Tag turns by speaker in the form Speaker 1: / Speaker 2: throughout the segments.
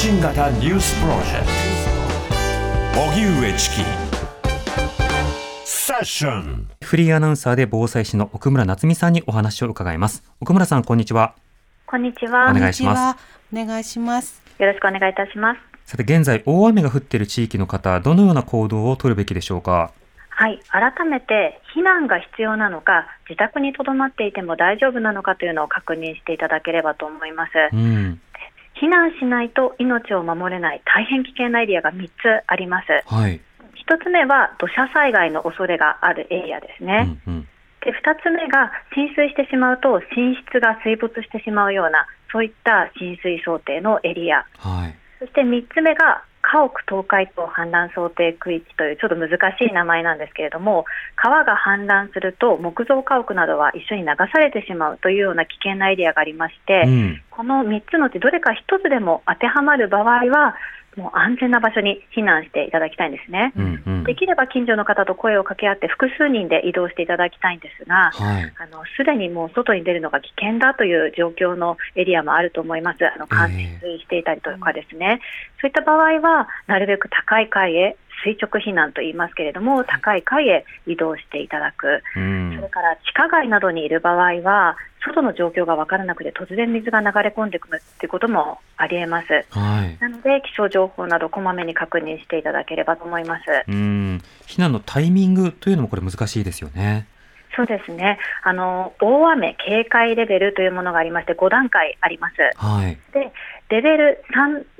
Speaker 1: 発信型ニュースプロジェクト荻上チキセッション
Speaker 2: フリーアナウンサーで防災士の奥村夏美さんにお話を伺います。奥村さん、こんにちは。
Speaker 3: こんにちは。
Speaker 2: お願いします。
Speaker 4: お願いします。
Speaker 3: よろしくお願いいたします。
Speaker 2: さて、現在、大雨が降っている地域の方、どのような行動を取るべきでしょうか？
Speaker 3: はい、改めて避難が必要なのか、自宅に留まっていても大丈夫なのかというのを確認していただければと思います。
Speaker 2: うん。
Speaker 3: 避難しないと命を守れない大変危険なエリアが3つあります。
Speaker 2: はい。
Speaker 3: 1つ目は土砂災害の恐れがあるエリアです
Speaker 2: う
Speaker 3: ね。
Speaker 2: んうん。
Speaker 3: で2つ目が浸水してしまうと寝室が水没してしまうようなそういった浸水想定のエリア。
Speaker 2: はい。
Speaker 3: そして3つ目が家屋倒壊等氾濫想定区域というちょっと難しい名前なんですけれども川が氾濫すると木造家屋などは一緒に流されてしまうというような危険なエリアがありまして、
Speaker 2: うん。
Speaker 3: この3つのうちどれか1つでも当てはまる場合はもう安全な場所に避難していただきたいんですね。
Speaker 2: うんうん。
Speaker 3: できれば近所の方と声を掛け合って複数人で移動していただきたいんですが、
Speaker 2: はい。
Speaker 3: あのすでにもう外に出るのが危険だという状況のエリアもあると思います、あの冠水していたりとかですね、そういった場合は、なるべく高い階へ、垂直避難と言いますけれども、高い階へ移動していただく、
Speaker 2: う
Speaker 3: それ
Speaker 2: ん。
Speaker 3: から地下街などにいる場合は、外の状況が分からなくて、突然水が流れ込んでくるということもありえます。
Speaker 2: はい。
Speaker 3: なので、気象情報などこまめに確認していただければと思います。
Speaker 2: うん。避難のタイミングというのもこれ難しいですよね。
Speaker 3: そうですね。あの、大雨警戒レベルというものがありまして、5段階あります。
Speaker 2: はい。
Speaker 3: で、レベル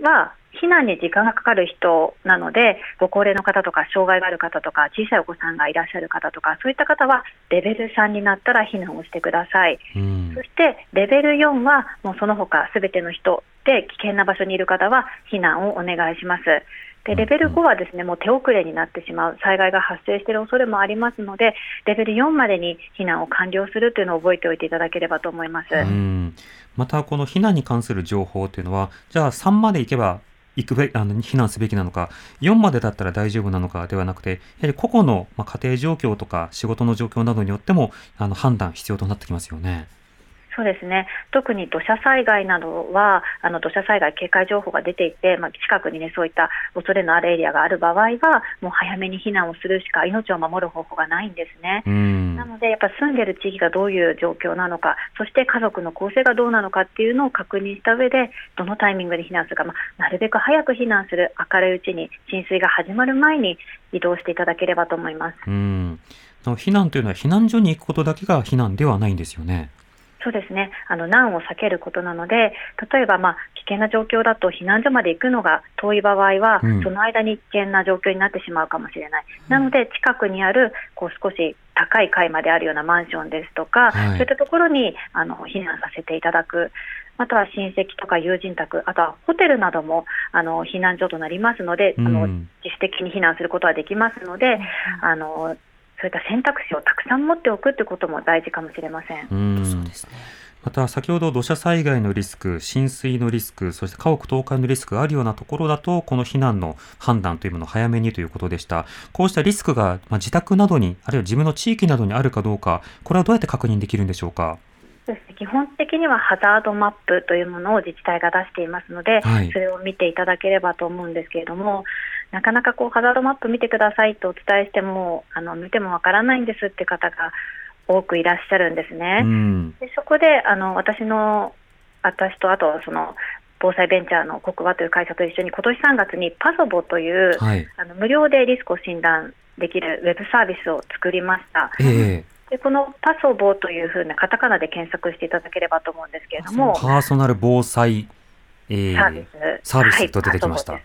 Speaker 3: 3は避難に時間がかかる人なので、ご高齢の方とか、障害がある方とか、小さいお子さんがいらっしゃる方とか、そういった方は、レベル3になったら避難をしてください。
Speaker 2: うん
Speaker 3: そ。して、レベル4は、もうその他すべての人で、危険な場所にいる方は、避難をお願いします。で、レベル5はですね、もう手遅れになってしまう、災害が発生している恐れもありますので、レベル4までに避難を完了するというのを覚えておいていただければと思います。
Speaker 2: うん。また、この避難に関する情報というのは、じゃあ3まで行けば、行くべあの避難すべきなのか、4までだったら大丈夫なのかではなくて、やはり個々の、ま、家庭状況とか仕事の状況などによってもあの判断必要となってきますよね。
Speaker 3: そうですね特に土砂災害などはあの土砂災害警戒情報が出ていて、まあ、近くに、ね、そういった恐れのあるエリアがある場合はもう早めに避難をするしか命を守る方法がないんですね。
Speaker 2: うん
Speaker 3: なので、やっぱ住んでる地域がどういう状況なのか、そして家族の構成がどうなのかっていうのを確認した上で、どのタイミングで避難するか、まあ、なるべく早く避難する、明るいうちに、浸水が始まる前に移動していただければと思います。
Speaker 2: 避難というのは避難所に行くことだけが避難ではないんですよね。
Speaker 3: そうですね。あの難を避けることなので、例えばまあ危険な状況だと避難所まで行くのが遠い場合は、
Speaker 2: うん
Speaker 3: その間に危険な状況になってしまうかもしれない。なので近くにあるこう少し高い階まであるようなマンションですとか、
Speaker 2: はい
Speaker 3: そういったところにあの避難させていただく。または親戚とか友人宅、あとはホテルなどもあの避難所となりますので、あの
Speaker 2: うん
Speaker 3: 自主的に避難することはできますので、あのそういった選択肢をたくさん持っておくということも大事かもしれません。
Speaker 2: うん
Speaker 4: そうですね。
Speaker 2: また先ほど土砂災害のリスク、浸水のリスク、そして家屋倒壊のリスクがあるようなところだと、この避難の判断というものを早めにということでした。こうしたリスクが、まあ、自宅などに、あるいは自分の地域などにあるかどうか、これはどうやって確認できるんでしょうか？
Speaker 3: 基本的にはハザードマップというものを自治体が出していますので、
Speaker 2: はい
Speaker 3: それを見ていただければと思うんですけれども、なかなかこうハザードマップ見てくださいとお伝えしても、あの見てもわからないんですって方が多くいらっしゃるんですね。
Speaker 2: うん。
Speaker 3: でそこであの私の私とあとその防災ベンチャーの国和という会社と一緒に今年3月にパソボという、
Speaker 2: はい。
Speaker 3: あの無料でリスクを診断できるウェブサービスを作りました。
Speaker 2: え
Speaker 3: でこのパソボというふうなカタカナで検索していただければと思うんですけれども、
Speaker 2: パーソナル防災、えー
Speaker 3: サービス、
Speaker 2: サービス
Speaker 3: はい
Speaker 2: と出てきました。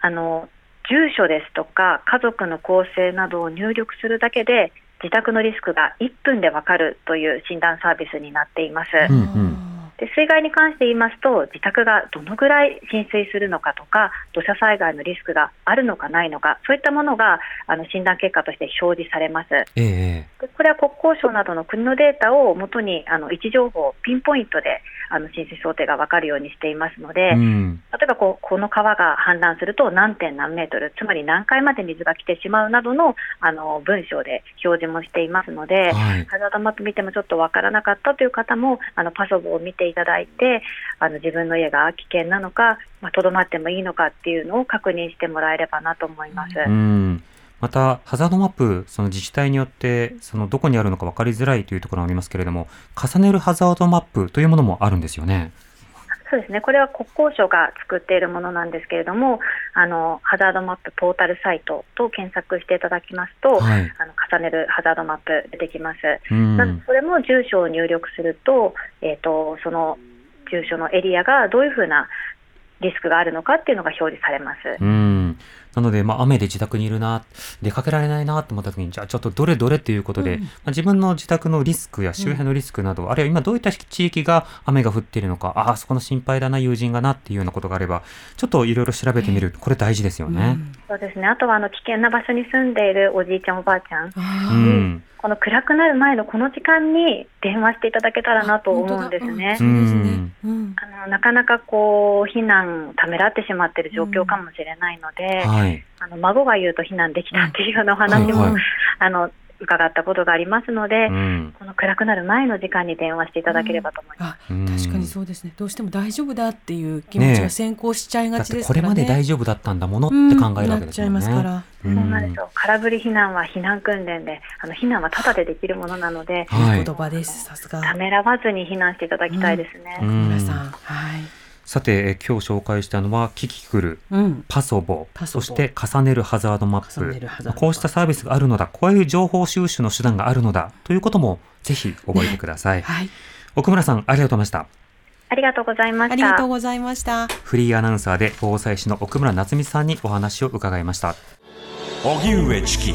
Speaker 3: あの住所ですとか家族の構成などを入力するだけで自宅のリスクが1分でわかるという診断サービスになっています。
Speaker 2: うんうん
Speaker 3: で水害に関して言いますと自宅がどのぐらい浸水するのかとか土砂災害のリスクがあるのかないのかそういったものがあの診断結果として表示されます。
Speaker 2: ええ
Speaker 3: でこれは国交省などの国のデータをもとにあの位置情報をピンポイントであの浸水想定が分かるようにしていますので、
Speaker 2: うん。
Speaker 3: 例えばこうこの川が氾濫すると何点何メートル、つまり何回まで水が来てしまうなどのあの文章で表示もしていますので、
Speaker 2: はい。
Speaker 3: ハザードマップ見てもちょっとわからなかったという方も、あのパソボを見ていただいて、あの自分の家が危険なのか、まあ、とどまってもいいのかっていうのを確認してもらえればなと思います。
Speaker 2: うん。また、ハザードマップ、その自治体によって、そのどこにあるのか分かりづらいというところがありますけれども、重ねるハザードマップというものもあるんですよね。
Speaker 3: そうですね、これは国交省が作っているものなんですけれども、あのハザードマップポータルサイトと検索していただきますと、
Speaker 2: はい。
Speaker 3: あの重ねるハザードマップ出てきます。
Speaker 2: うん。
Speaker 3: なのでそれも住所を入力すると、えー、とその住所のエリアがどういうふうなリスクがあるのかっていうのが表示されます。
Speaker 2: うん。なので、まあ、雨で自宅にいるな、出かけられないなと思った時に、じゃあちょっとどれどれっていうことで、
Speaker 4: うん
Speaker 2: まあ、自分の自宅のリスクや周辺のリスクなど、あるいは今どういった地域が雨が降っているのか、ああ、そこの心配だな、友人がなっていうようなことがあれば、ちょっといろいろ調べてみる。これ大事ですよね。
Speaker 3: そうですねあとはあの危険な場所に住んでいるおじいちゃん、おばあちゃん、
Speaker 2: う
Speaker 4: あ
Speaker 2: ん。
Speaker 3: この暗くなる前のこの時間に電話していただけたらなと思うんですね。
Speaker 4: そうん。
Speaker 3: あのなかなかこう避難ためらってしまっている状況かもしれないので、
Speaker 2: はい。
Speaker 3: あの孫が言うと避難できたっていうようなお話も、
Speaker 2: はいはい
Speaker 3: あの伺ったことがありますので、
Speaker 2: うん。
Speaker 3: この暗くなる前の時間に電話していただければと思います。
Speaker 4: あ、
Speaker 2: うん
Speaker 4: 確かにそうですね。どうしても大丈夫だっていう気持ちが先行しちゃいがちですからね。
Speaker 2: これまで大丈夫だったんだものって考えるわけですよね。
Speaker 3: そうなんですよ空振り避難は避難訓練で、あの避難はただでできるものなので、
Speaker 2: はい
Speaker 4: 言葉です。さすが。
Speaker 3: ためらわずに避難していただきたいですね。
Speaker 2: うん
Speaker 4: 皆さん。はい。
Speaker 2: さて、え今日紹介したのは、キキクル、
Speaker 4: うん。
Speaker 2: パソボ、そして重ねるハザードマッ
Speaker 4: プ。
Speaker 2: こうしたサービスがあるのだ、こういう情報収集の手段があるのだ、ということもぜひ覚えてください。
Speaker 4: はい。
Speaker 2: 奥村さん、ありがとうございました。
Speaker 3: ありがとうございました。
Speaker 4: ありがとうございました。
Speaker 2: フリーアナウンサーで防災士の奥村夏美さんにお話を伺いました。
Speaker 1: 荻上チキ